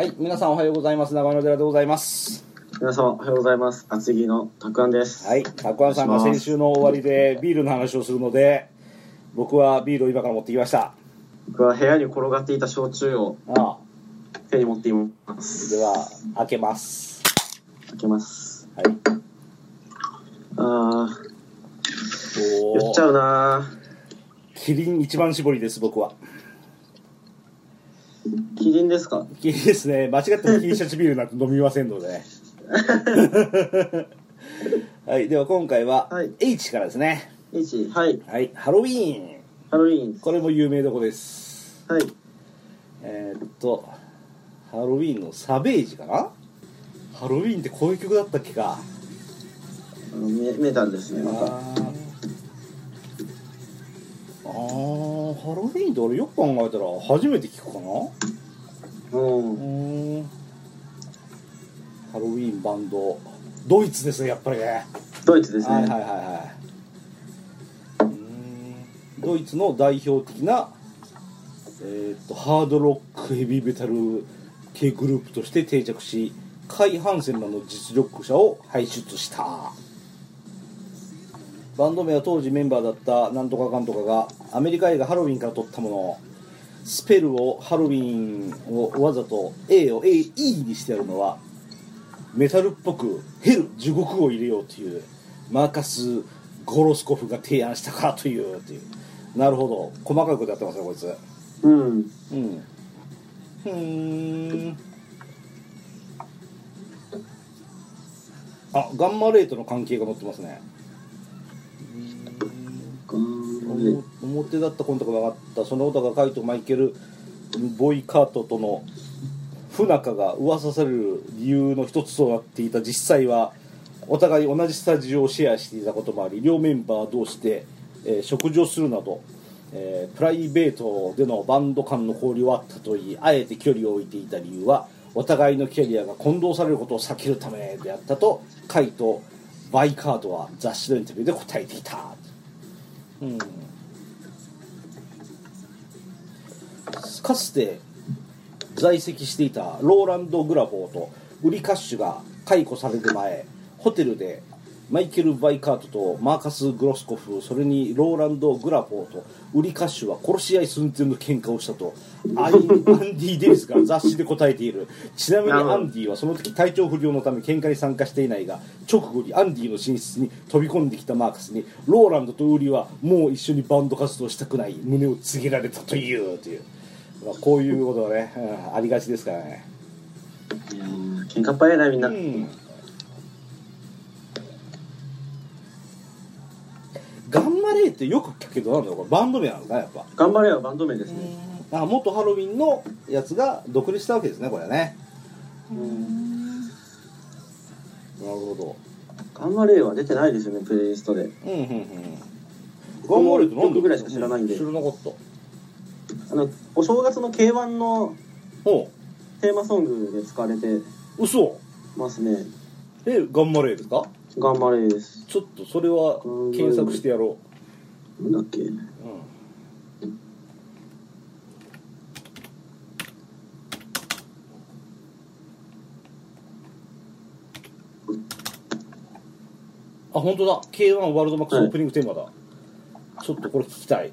はい、皆さんおはようございます。長野寺でございます。皆様おはようございます。厚木のたくあんです。はい、たくあんさんが先週の終わりでビールの話をするので、僕はビールを今から持ってきました。僕は部屋に転がっていた焼酎をあ手に持っていまあす。では、開けます。開けます。はい。あー、お酔っちゃうなキリン一番搾りです、僕は。ー。キリンですか？キリンですね。間違っても T シャツビールなんて飲みませんのでね。はい、では今回ははい H からですね。?1、はい。はい、ハロウィーン。ハロウィーン。これも有名どこです。はい。えーっと、ハロウィーンのサベージかな？ハロウィーンってこういう曲だったっけか？あのメメタルですね、また。あーあー、ハロウィーンって俺よく考えたら初めて聞くかな？う。うん。ハロウィーンバンド。ドイツですね、やっぱりね。ドイツですね。はいはいはいはい。うーんドイツの代表的な、えーっとハードロックヘビーメタル系グループとして定着しカイ・ハンセンらの実力者を輩出したバンド名は当時メンバーだったなんとかかんとかがアメリカ映画ハロウィンから取ったもの。スペルをハロウィンをわざと A を AE にしてやるのはメタルっぽくヘル地獄を入れようというマーカス・ゴロスコフが提案したからというという。なるほど。細かいことやってますねこいつ。うん。うん。ふーん。あガンマレートの関係が載ってますね表だったコントが分かったその歌がカイト・マイケル・ボイカートとの不仲が噂される理由の一つとなっていた実際はお互い同じスタジオをシェアしていたこともあり両メンバー同士で、えー食事をするなど、えープライベートでのバンド間の交流はあったといいあえて距離を置いていた理由はお互いのキャリアが混同されることを避けるためであったとカイとバイカードは雑誌のインタビューで答えていた。うん。かつて在籍していたローランド・グラフォーとウリ・カッシュが解雇される前ホテルでマイケル・バイカートとマーカス・グロスコフそれにローランド・グラボーとウリ・カッシュは殺し合い寸前の喧嘩をしたとアイアンディ・デイビスが雑誌で答えている。ちなみにアンディはその時体調不良のため喧嘩に参加していないが直後にアンディの寝室に飛び込んできたマーカスにローランドとウリはもう一緒にバンド活動したくない胸を告げられたというという、まあ、こういうことはね、うんありがちですからね。いやー喧嘩っ早いな、みんな。うんガンマレーってよく聞くけどなんだろうこれバンド名なのかなやっぱ。頑張れはバンド名ですね。あ元ハロウィンのやつが独立したわけですねこれね。うん。なるほど。頑張れは出てないですよね、プレイリストで。うんうんうんガンマレーってなん曲ぐらいしか知らないんで。知らなかった。あの、お正月の K1 のテーマソングで使われて嘘。ますね。えガンマレーですか？頑張れです。ちょっとそれは検索してやろなんだっけ？う、うん、あ本当だ。K1 ワールドマックスオープニングテーマだ、ちょっとこれ聞きたい。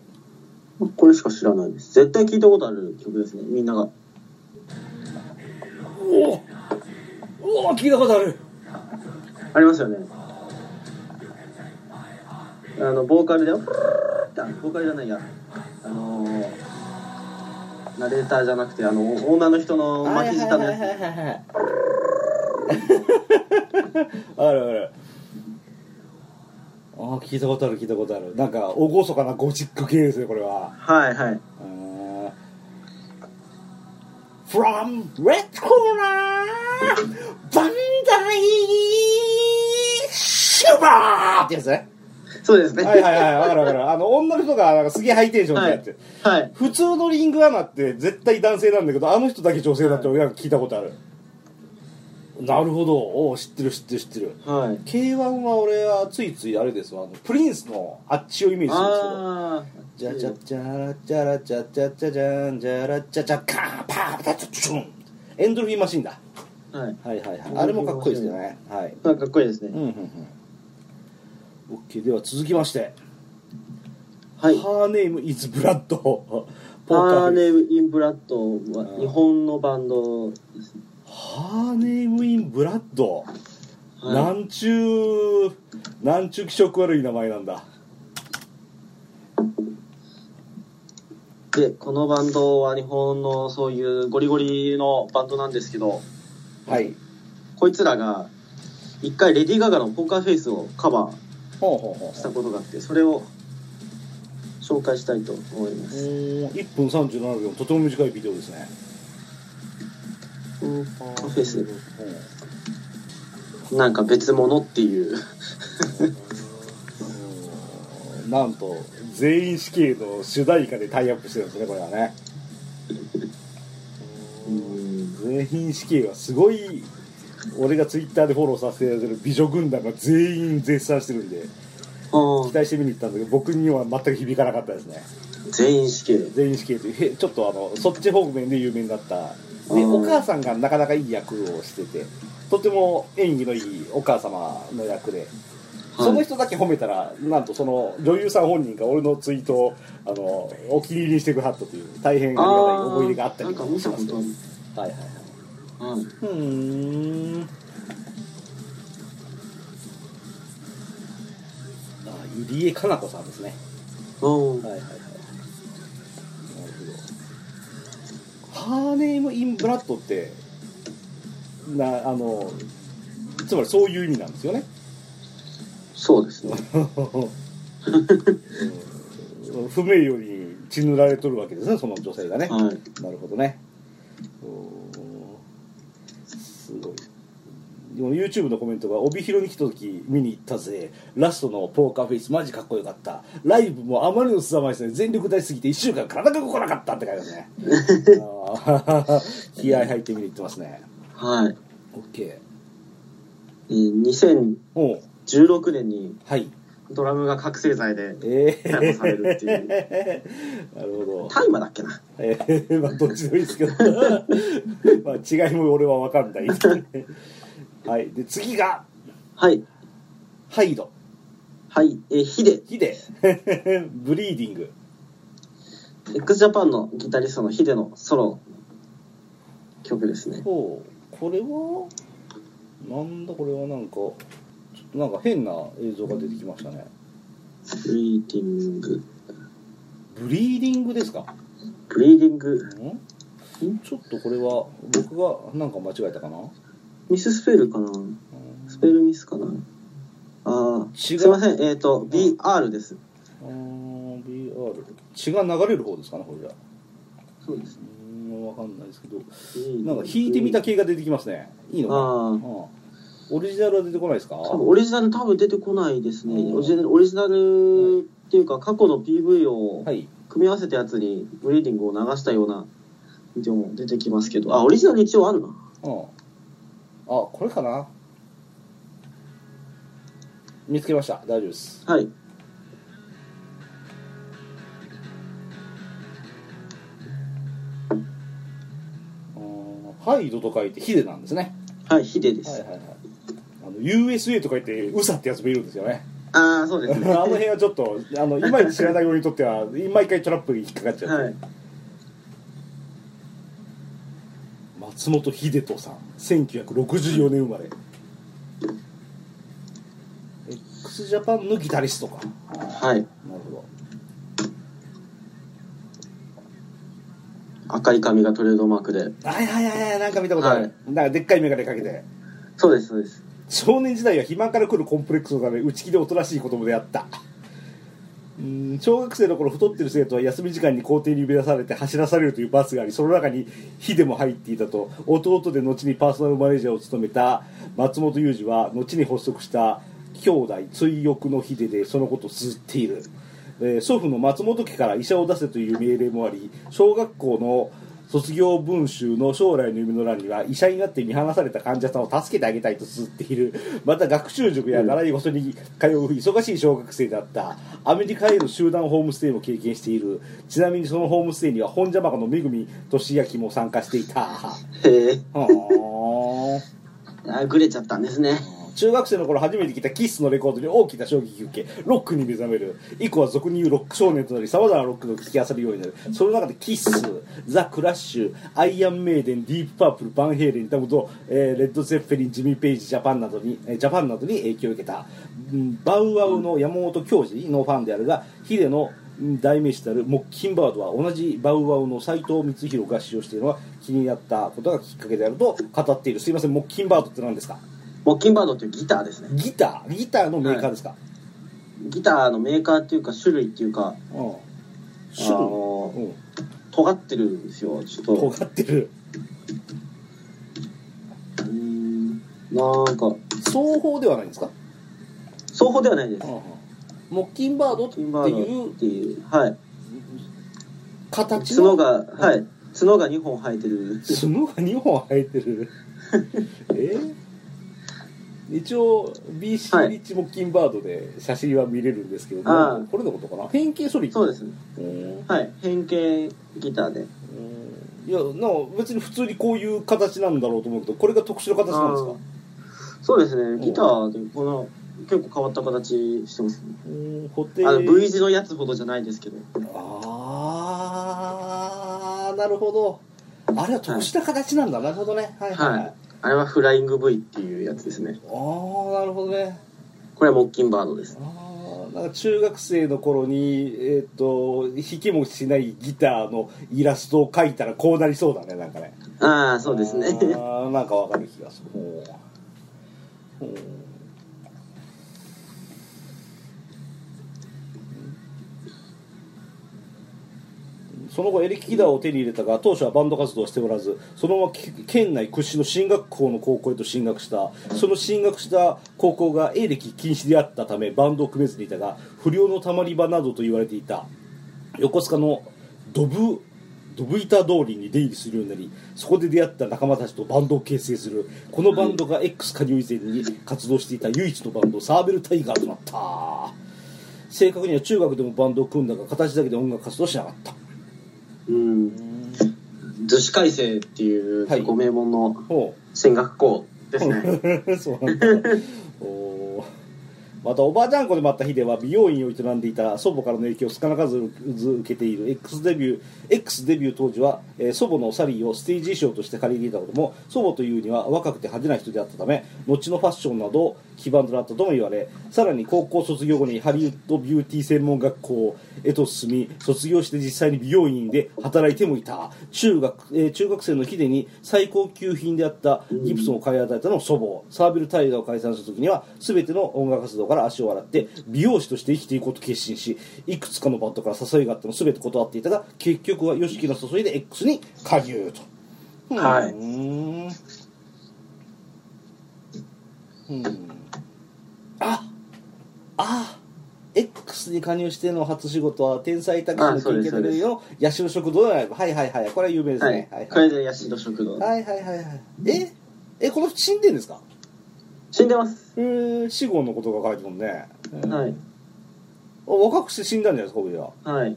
これしか知らないです。絶対聞いたことある曲ですね、みんなが。おおお聞いたことあるありますよね。あの、ボーカルで、フルーって、ボーカルじゃないや。あのー、ナレーターじゃなくて、あの、女の人の巻き舌のやはいはいはいはいはいあるあるああ聞いたことある聞いたことあるなんか厳かなゴシック系ですねこれはつ。はいはい。From Red Corner バンダイシュバー！ってやつね。そうですね。はいはいはいわかるわかる。あの女の人がなんかすげえハイテンションでやって、はい。普通のリングアナって絶対男性なんだけどあの人だけ女性だって俺なんか聞いたことある、なるほど。おう知ってる知ってる知ってる。はい。K1 は俺はついついあれですわ。あのプリンスのあっちをイメージするんですけど。あじゃじゃじゃらじゃらじゃじゃじゃじゃんじゃらじゃじゃカーンパーパタチュンエンドルフィンマシンだはいはいはいはいあれもかっこいいですよねはいあかっこいいですね、うんうんうん OK では続きまして。はい。ハーネームイズブラッドハーネム・イン・ブラッドはうん日本のバンドですね、ハーネームインブラッド、はい。なんちゅうなんちゅう気色悪い名前なんだ。でこのバンドは日本のそういうゴリゴリのバンドなんですけど。はい。こいつらが一回レディー・ガガの「ポーカーフェイス」をカバーしたことがあってそれを紹介したいと思います、おー1分37秒とても短いビデオですね。カーフェイスうん。なんか別物っていう。うん。なんと全員死刑の主題歌でタイアップしてるんですねこれはね。全員死刑はすごい俺がツイッターでフォローさせてる美女軍団が全員絶賛してるんであ期待して見に行ったんだけど僕には全く響かなかったですね。ー全員死刑。全員死刑という。へちょっとあのそっち方面で有名になった。でうん。お母さんがなかなかいい役をしててとても演技のいいお母様の役でその人だけ褒めたら、なんとその女優さん本人が俺のツイートをあのお気に入りにしてくはったという大変ありがたい思い入れがあったりなんか見たことある。はいはいうーん。あゆりえかな子さんですね。うん。はいはいはい。なるほどハーネーム・イン・ブラッドってなあのつまりそういう意味なんですよね。そうですね。うん。不名誉に血塗られとるわけですねその女性がね、はい。なるほどねおーすごいでも YouTube のコメントが帯広に来た時見に行ったぜ。ラストのポーカーフェイスマジかっこよかった。ライブもあまりの凄まじさに全力出しすぎて1週間体が動かなかったって書いてますね。気合入って見に行ってますね。はい。OK えー2016おう年にはい。ドラムが覚醒剤でえー、逮捕されるってい なるほど。大麻だっけな。えー、まあどっちでもいいですけど。まあ違いも俺は分かんないはい。で次がはい。ハイド。はい。えーヒデ。ヒデ。ブリーディング。X ジャパンのギタリストの hideのソロ曲ですね。ほう。これはなんだこれはなんかちょっとなんか変な映像が出てきましたね。 Breeding。Breeding ですか？ Breeding。ん？ちょっとこれは僕がなんか間違えたかな？ミススペルかな？スペルミスかな？あすいません。えっ、と BR です。あー BR 血が流れる方ですかねこれじゃそうですうーんわかんないですけど。ね。なんか弾いてみた系が出てきますね。いいのか？なああうん。オリジナルは出てこないですか？多分オリジナル多分出てこないですね。うんオリジナルオリジナルっていうか過去の PV をはい。組み合わせたやつにブリーディングを流したようなビデオも出てきますけど。あオリジナル一応あるな。うん。あこれかな？見つけました。大丈夫です。はい。うんハイドと書いてヒデなんですね。はいヒデです、はいはいはい。あの USA と書いてウサってやつもいるんですよね。ああそうですね。あの辺はちょっとあのいまいち知らないようにとっては毎回トラップに引っかかっちゃって、はい松本秀人さん。1964年生まれ。X ジャパンのギタリストか。はい。なるほど。赤い髪がトレードマークで。はいはいはいはい。なんか見たことある、はい。なんかでっかい眼鏡かけて。そうですそうです。少年時代は肥満から来るコンプレックスのため内気でおとなしい子供であったうん小学生の頃太ってる生徒は休み時間に校庭に呼び出されて走らされるというバスがありその中に火でも入っていたと。弟で後にパーソナルマネージャーを務めた松本裕二は後に発足した兄弟追憶のヒデでそのことを綴っている、えー祖父の松本家から医者を出せという命令もあり小学校の卒業文集の将来の夢の欄には医者になって見放された患者さんを助けてあげたいと綴っている。また学習塾や習い事に通う忙しい小学生だったアメリカへの集団ホームステイも経験している。ちなみにそのホームステイにはホンジャマカの恵俊彰も参加していた。はへえ。あ。あグレちゃったんですね中学生の頃初めて聞いたキッスのレコードに大きな衝撃を受けロックに目覚める。以降は俗に言うロック少年となりさまざまなロックの聴き漁るようになる。その中でキッスザ・クラッシュアイアンメイデンディープパープルバンヘイレンタムと、えーレッド・ゼッフェリンジミー・ペイジジャパンなどに、えージャパンなどに影響を受けた、うんバウアウの山本教授のファンであるがヒデの代名詞であるモッキンバードは同じバウアウの斎藤光弘が使用しているのは気になったことがきっかけであると語っている。すいませんモッキンバードって何ですか？モッキンバードっていうギターですね。ギター？ギターのメーカーですか、ギターのメーカーっていうか種類っていうかうん。あ種類？のうん。尖ってるんですよ。ちょっと。尖ってる。うーん。なんか。双方ではないんですか、双方ではないです。モッキンバードっていうっていうはい。形の？角がはい。角が2本生えてる。角が2本生えてる。え？一応 BC はい。リッチモッキンバードで写真は見れるんですけども、ああ。これのことかな？変形ソリッドそうですね。うんはい。変形ギターで。うんいやな別に普通にこういう形なんだろうと思うけどこれが特殊な形なんですか？そうですね。ギターでこの結構変わった形してますね。うん固定。あの V 字のやつほどじゃないですけど。ああなるほど。あれは特殊な形なんだ、なるほどね。はいはい、はい。はいあれはフライング V っていうやつですね。ああなるほどね。これはモッキンバードです。ああなんか中学生の頃にえっ、と弾きもしないギターのイラストを描いたらこうなりそうだねなんかね。ああそうですね。あーなんかわかる気がする。ほう。ほうその後エレキギターを手に入れたが当初はバンド活動をしておらずそのまま県内屈指の進学校の高校へと進学した。その進学した高校がエレキ禁止であったためバンドを組めずにいたが不良のたまり場などと言われていた。横須賀のドブドブ板通りに出入りするようになりそこで出会った仲間たちとバンドを結成する。このバンドが X 加入以前に活動していた唯一のバンドサーベルタイガーとなった。正確には中学でもバンドを組んだが形だけで音楽活動しなかった。うん。女子改正っていうはいご名門のほ進学校ですね、う そうなんだ。お ーまたおばあちゃん子でもあったヒデは美容院を営んでいた祖母からの影響を少なからず受けている。X デビュー X デビュー当時は、えー祖母のサリーをステージ衣装として借りていたことも祖母というには若くて派手な人であったため後のファッションなど基盤となったとも言われさらに高校卒業後にハリウッドビューティー専門学校へと進み卒業して実際に美容院で働いてもいた。中学,、えー中学生のヒデに最高級品であったギブソンを買い与えたの祖母。サーベルタイガーを解散した時には全ての音楽活動から足を洗って美容師として生きていこうと決心しいくつかのバンドから誘いがあっても全て断っていたが結局は YOSHIKI の誘いで X に加入とはいうんああ X に加入しての初仕事は天才タクシーの研究テレビの八代食堂ライブはいはいはいこれは有名ですねはい、はいこれでヤシド食堂、はいはいはいはいええこの人死んでんですか死んでます、えー、死後のことが書いてるもんね、はい。あ若くして死んだんじゃないですかこれは。はい。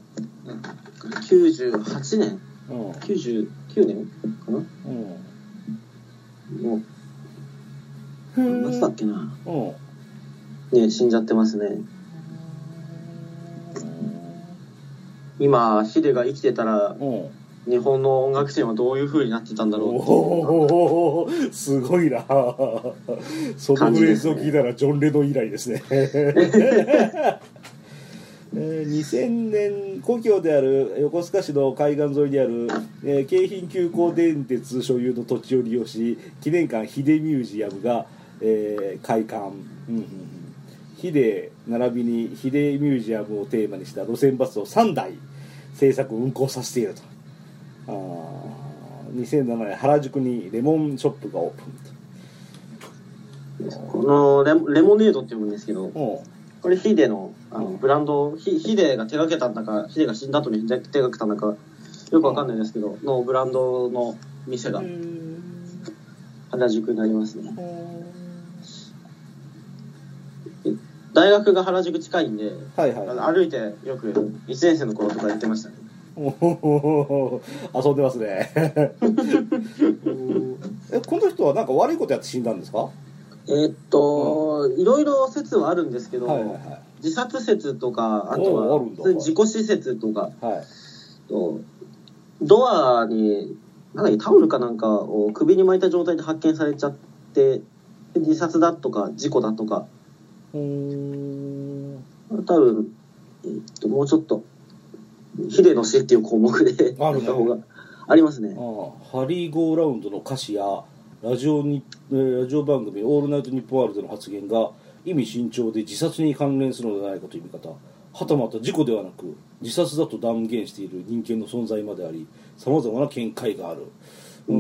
98年。うん。99年かな？うん。もううん夏だっけな？うん。ね死んじゃってますね。今ヒデが生きてたらうん日本の音楽シーンはどういう風になってたんだろうおおすごいな。そのフレーズを聞いたらジョン・レノン以来ですね。えー2000年故郷である横須賀市の海岸沿いにある、えー京浜急行電鉄所有の土地を利用し記念館ヒデミュージアムが、えー開館、うんうんうん。ヒデ並びにヒデミュージアムをテーマにした路線バスを3台制作運行させているとあー2007年原宿にレモンショップがオープンこのレモレモネードって呼ぶんですけどとこれヒデのあのブランドヒヒデが手掛けたんだかヒデが死んだ後に手掛けたんだかよくわかんないですけど、のブランドの店が原宿にありますね。大学が原宿近いんで、はいはいあの歩いてよく1年生の頃とかやってましたね。おお遊んでますね。えこの人はなんか悪いことやって死んだんですか？はえーっと、いろいろ説はあるんですけど、いはい自殺説とか、あとは自己死説とか、はい。はいとドアに、なんだっけ、タオルかなんかを首に巻いた状態で発見されちゃって、で自殺だとか、事故だとか、うー。ん多分、えーっと、もうちょっと、ヒデの死っていう項目で、あるねがありますね。ああハリー・ゴーラウンドの歌詞やラジオにえーラジオ番組「オールナイトニッポンワールド」の発言が意味慎重で自殺に関連するのではないかという見方。はたまた事故ではなく自殺だと断言している人間の存在までありさまざまな見解がある。うー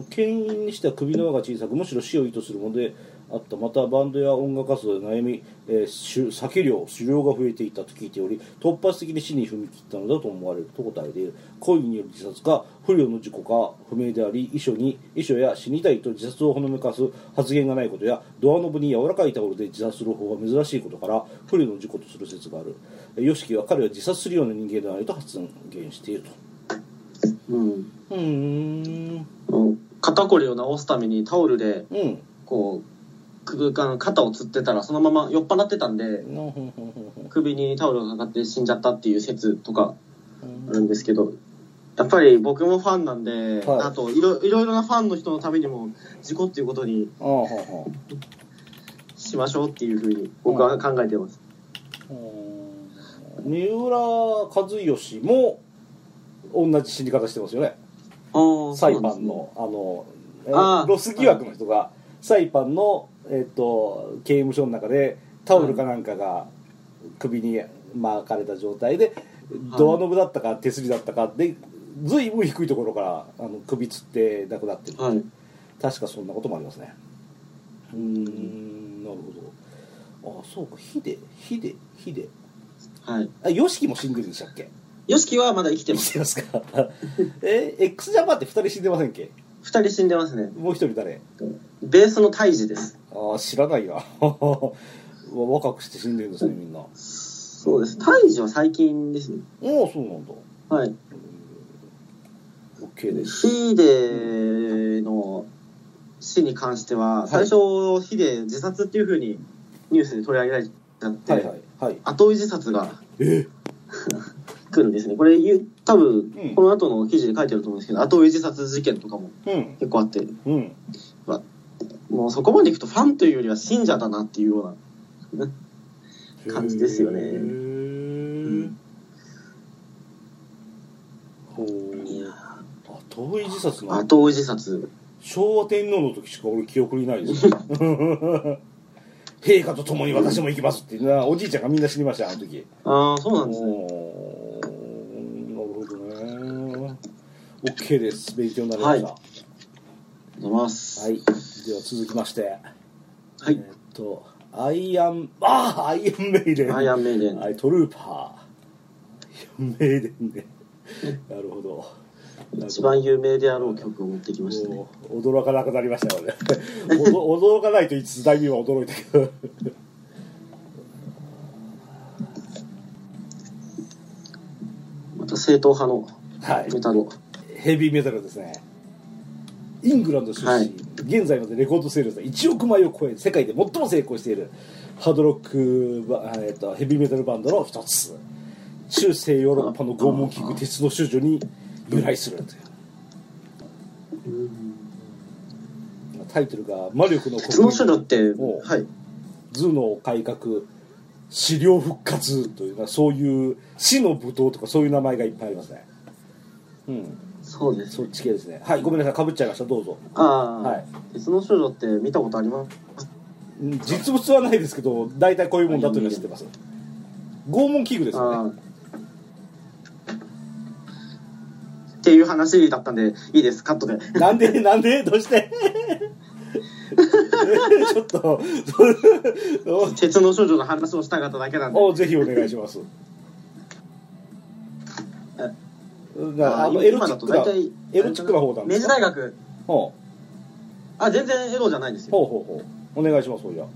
ん牽引にしては首の輪が小さくむしろ死を意図するものであった。またバンドや音楽活動で悩み、えー酒酒量酒量が増えていたと聞いており突発的に死に踏み切ったのだと思われると答えている。故意による自殺か不慮の事故か不明であり遺書に遺書や死にたいと自殺をほのめかす発言がないことやドアノブに柔らかいタオルで自殺する方が珍しいことから不慮の事故とする説がある。YOSHIKI は彼は自殺するような人間ではないと発言していると。うん。うーん。うん。肩こりを治すためにタオルで、うん。こう、首あの肩をつってたら、そのまま酔っ払ってたんで、首にタオルがかかって死んじゃったっていう説とかあるんですけど、やっぱり僕もファンなんで、はい。あといろいろいろなファンの人のためにも事故っていうことにしましょうっていうふうに僕は考えてます。三浦知良も同じ死に方してますよね。ああサイパンの、あのロス疑惑の人がサイパンの、えっと刑務所の中でタオルかなんかが首に巻かれた状態で、ドアノブだったか手すりだったかでずいぶん低いところからあの首つって亡くなってる、はい。確かそんなこともありますね。うーんなるほど。あそうか。ヒデヒデヒデ。はい。あヨシキも死んでるんでしたっけ？ヨシキはまだ生きてます。生きてますか？え x ジャパンって2人死んでませんっけ？二人死んでますね。もう一人誰？ベースの胎児です。ああ知らないや 若くして死んでるんですねみんなあそうです。胎児は最近ですね。あそうなんだはい。OK ですヒデの死に関しては、最初、ヒデ自殺っていうふうにニュースで取り上げられちゃって、はいはいはい後追い自殺がえ？来るんですね。これ言う、多分うん、この後の記事で書いてあると思うんですけど、後追い自殺事件とかもうん。結構あって、うん。もうそこまでいくとファンというよりは信者だなっていうような。感じですよね。後追い自殺の？後追い自殺。昭和天皇の時しか俺記憶にないですよ。陛下と共に私も行きますって。なおじいちゃんがみんな死にましたよあの時。ああ、そうなんですね。おーなるほどね OK です。勉強になりました。はい。ございます。はい、では続きまして。はい。えーっとアイアンああアイアンメイデン。アイアンメイデン。はい、トルーパー。メイデンでなるほど。一番有名であろう曲を持ってきましたね。驚かなくなりましたよね。驚かないと言いつつ大名は驚いたけど。また正統派のはい。メタルを。ヘビーメタルですね。イングランド出身、はい。現在までレコードセールスは1億枚を超え世界で最も成功している。ハードロックバ、えー、とヘビーメタルバンドの一つ。中世ヨーロッパの拷問器具鉄の少女に由来するという。タイトルが「魔力の鉄の少女って、おはい。頭脳改革資料復活というかそういう死の舞踏とかそういう名前がいっぱいありますね。うんそうです。そっち系ですね。はいごめんなさい。かぶっちゃいました。どうぞ。ああ、はい。鉄の少女って見たことあります？うん実物はないですけど大体こういうもんだというのは知ってます。拷問器具ですよあね。あ。っていう話だったんで、いいです、カットで。なんで なんで？どうして？ちょっと鉄の少女の話をしたかっただけなんで。おぜひお願いしますがあのエロチックなエロチックな方なんで明治大学。ほあ全然エロじゃないんですうほようほうほう。お願いしますそれじゃあ。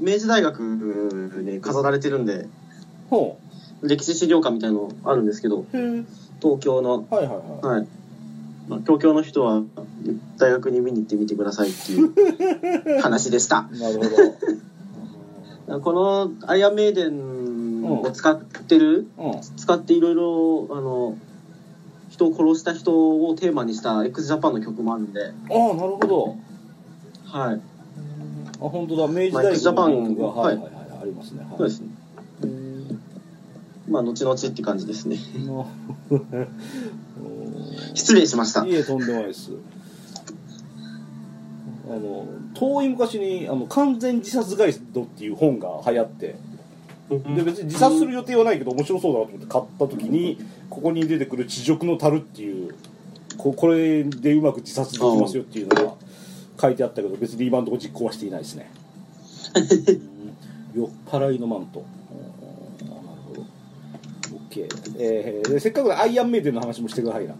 明治大学で飾られてるんでほ歴史資料館みたいのあるんですけど東京のはいはいはい。はい、まあ、東京の人は大学に見に行ってみてくださいっていう 話でした。なるほど。このアイアンメイデンを使ってる、うん。使っていろいろあの人を殺した人をテーマにした x ジャパンの曲もあるんで、ああなるほど。はい、あ本当だ。明治まあ大学の曲がははいいはいはいありますね。はい。そうですね。まあ、後々って感じですね。な失礼しました。いえとんでもないです。あの遠い昔にあの完全自殺ガイドっていう本が流行ってで別に自殺する予定はないけど面白そうだなと思って買った時にここに出てくる地獄の樽っていうここれでうまく自殺できますよっていうのが書いてあったけど別に今のところ実行はしていないですね。うん。酔っ払いのマント。うん。なるほど。OK、えーでせっかくでアイアンメイデンの話もしてくださいな。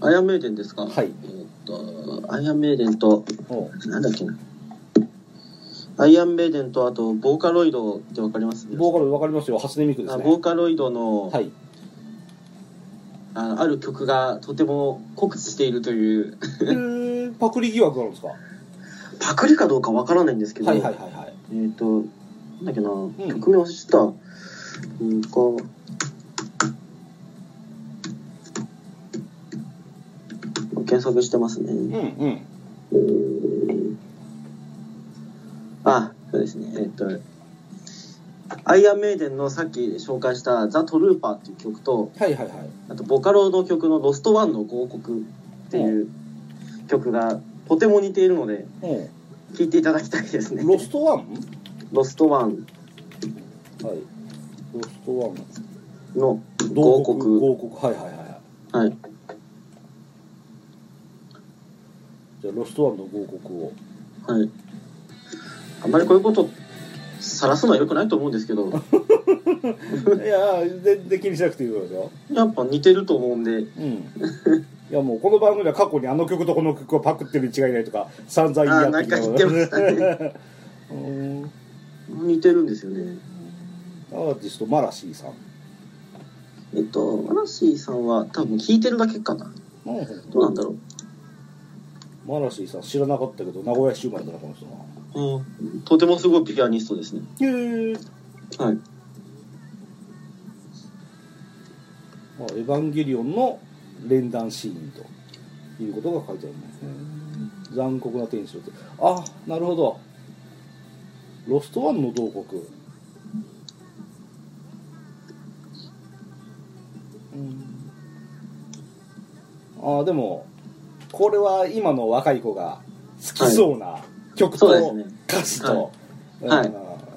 アイアンメイデンですか？はい。えーっと、アイアンメイデンと、なんだっけな。アイアンメイデンと、あと、ボーカロイドってわかります？ボーカル分かりますよ。初音ミクですあねボーカロイドの、はい。あある曲がとても酷使しているという、へーパクリ疑惑があるんですか？はパクリかどうかわからないんですけど、いはいはいはい。えーっと、なんだっけな、曲名を知った。うんか、検索してますね。うんうんあ、そうですね。えっと、アイアンメイデンのさっき紹介したザ・トルーパーっていう曲と、はいはいはいあとボカロの曲のロストワンの合国っていう曲がとても似ているので、うん聴いていただきたいですね。ロストワンロストワンはいロストワンの同合国。国合国はいはいはいはいはい。じゃあロストワンの号哭をはい。あんまりこういうこと晒すのは良くないと思うんですけど、いや全然気にしなくていいですよやっぱ似てると思うんで、うん。いやもうこの番組では過去にあの曲とこの曲をパクってるに違いないとか散々言い合ってきたか言ってましたね。うん。似てるんですよね。アーティストマラシーさん。えっと、マラシーさんは多分聴いてるだけかな。ど。うなんだろう。マラシーさん知らなかったけど名古屋市生まれだなこの人なうん、とてもすごいピアニストですね。へえはい。まあ、エヴァンゲリオンの連弾シーンということが書いてあるね。残酷な天使ってあなるほど。ロストワンの同国。うん。あでもこれは今の若い子が好きそうな曲と歌詞と、はい。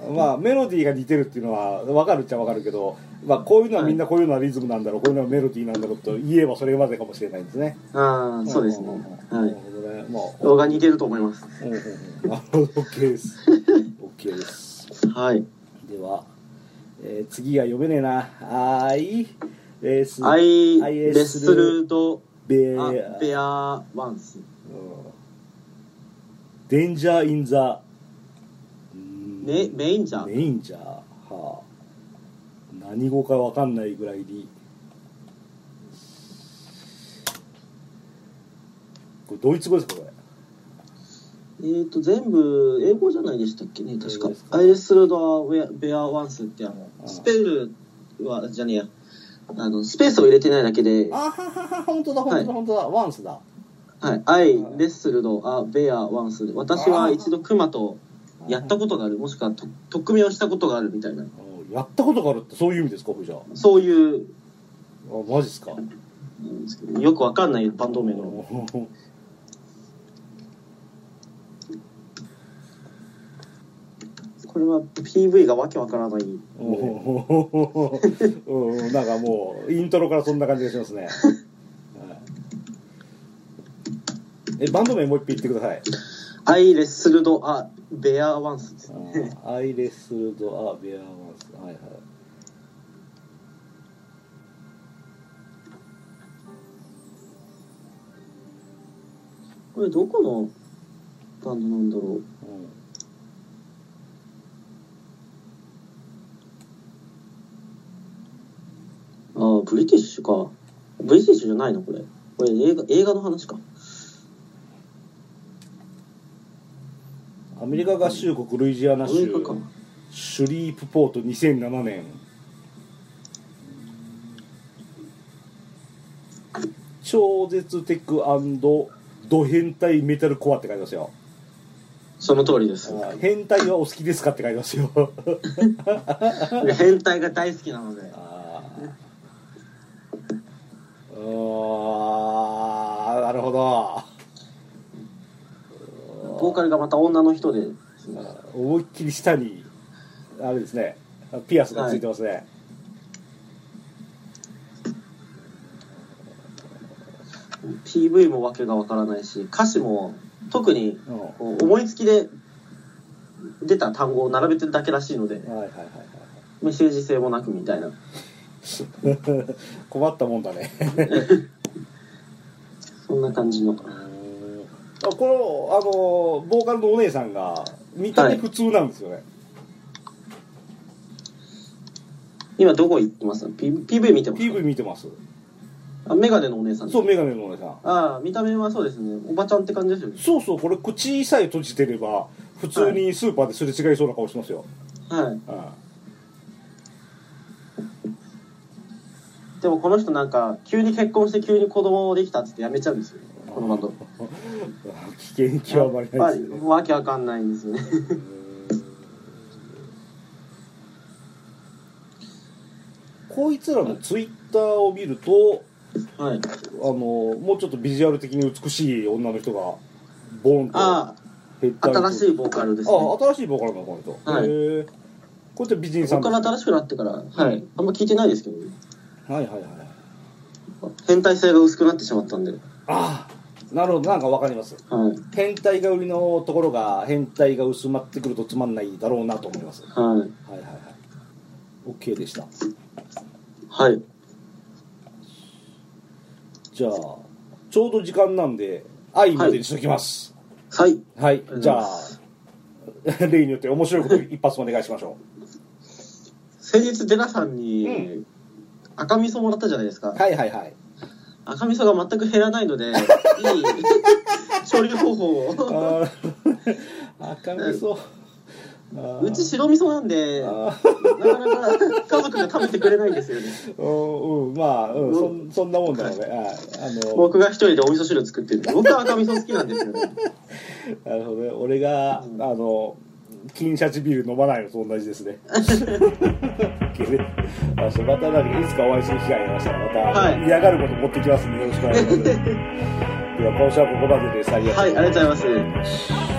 うん。まあメロディーが似てるっていうのは分かるっちゃ分かるけど、まあ、こういうのはみんなこういうのはリズムなんだろう、こういうのはメロディーなんだろうと言えばそれまでかもしれないんですね。ああ、そうですね。んんうん。はないる。ほどね。まあ動画似てると思います。うんうんうん。なるほど OK です。OK です。はい。では、えー次が読めねえな。 I wres I wrestled bear。a bear once。Danger in theメメインジャー。メインジャーはあ。何語か分かんないぐらいに。これドイツ語ですかこれ？えっ、と、全部英語じゃないでしたっけね、確か。アイレスルドアベアベアワンスってあのあ、スペルは、じゃねえや。あの、スペースを入れてないだけで、あははは本当だ本当だ本当だ、ワンスだはい。アイレスルドアベアワンスで、私は一度クマとやったことがある、もしくはと取っ組みをしたことがあるみたいな、うんやったことがあるってそういう意味ですかじゃあそういう、あマジっすか？よくわかんないバンド名の。これは PV がわけわからない。うんなんかもうイントロからそんな感じがしますね、え、バンド名もう一回言ってください。アイレスルド・ア・ベア・ワンスですね。アイレスルド・ア・ベア・ワンス。はいはい。これどこのバンドなんだろう、うん、ああブリティッシュかブリティッシュじゃないのこれこれ映画映画の話かアメリカ合衆国ルイジアナ州。シュリープポート2007年超絶テクド変態メタルコアって書いてますよその通りです。変態はお好きですかって書いてますよ 変態が大好きなので。あーあーなるほどボーカルがまた女の人で、思いっきり下にあれですねピアスがついてますね、PV もわけがわからないし、歌詞も特に思いつきで出た単語を並べてるだけらしいので、はいはいはいはい。メッセージ性もなくみたいな。困ったもんだね。そんな感じの。あこのあのボーカルのお姉さんが見た目普通なんですよね、今どこ行ってます？P ?PV 見てます？PV 見てますあ、メガネのお姉さんそうメガネのお姉さんああ、見た目はそうですね。おばちゃんって感じですよね。そうそうこれ口さえ閉じてれば普通にスーパーですれ違いそうな顔してますよ、はい。うんでもこの人なんか、急に結婚して急に子供できたっつってやめちゃうんですよね。このバンド。危険極まりないですねわけわかんないんですよね。こいつらのツイッターを見るとはい。あのもうちょっとビジュアル的に美しい女の人がボーンとヘッダー新しいボーカルですね。あ新しいボーカルなのこの人、はいへえこうやって美人さんですここから新しくなってから、はい。あんま聞いてないですけどね。はいはいはい変態性が薄くなってしまったんで。ああなるほどなんかわかりますはい。変態が売りのところが変態が薄まってくるとつまんないだろうなと思いますはいはい。はいはい OK でしたはい。じゃあちょうど時間なんで愛までにしときますはい。はい、じゃあ 例によって面白いこと一発お願いしましょ先日、デラさんに、赤味噌もらったじゃないですかう。はいはいはい赤味噌が全く減らないので、いい調理方法を。赤味噌うち白味噌なんで、なあかなか家族が食べてくれないんですよね。ーうん、うん、まあ、うん、そんそんなもんだよね。ああの、僕が一人でお味噌汁作ってる僕は赤味噌好きなんですよね。なるほどね。俺が、うんあの、金シャチビール飲まないのと同じですね。あそうまた何かいつかお会いする機会がありましたら、また、はい嫌がること持ってきますんで、よろしくお願いします。では、今週はここまでです。ありがとうはい、ありがとうござい。ます。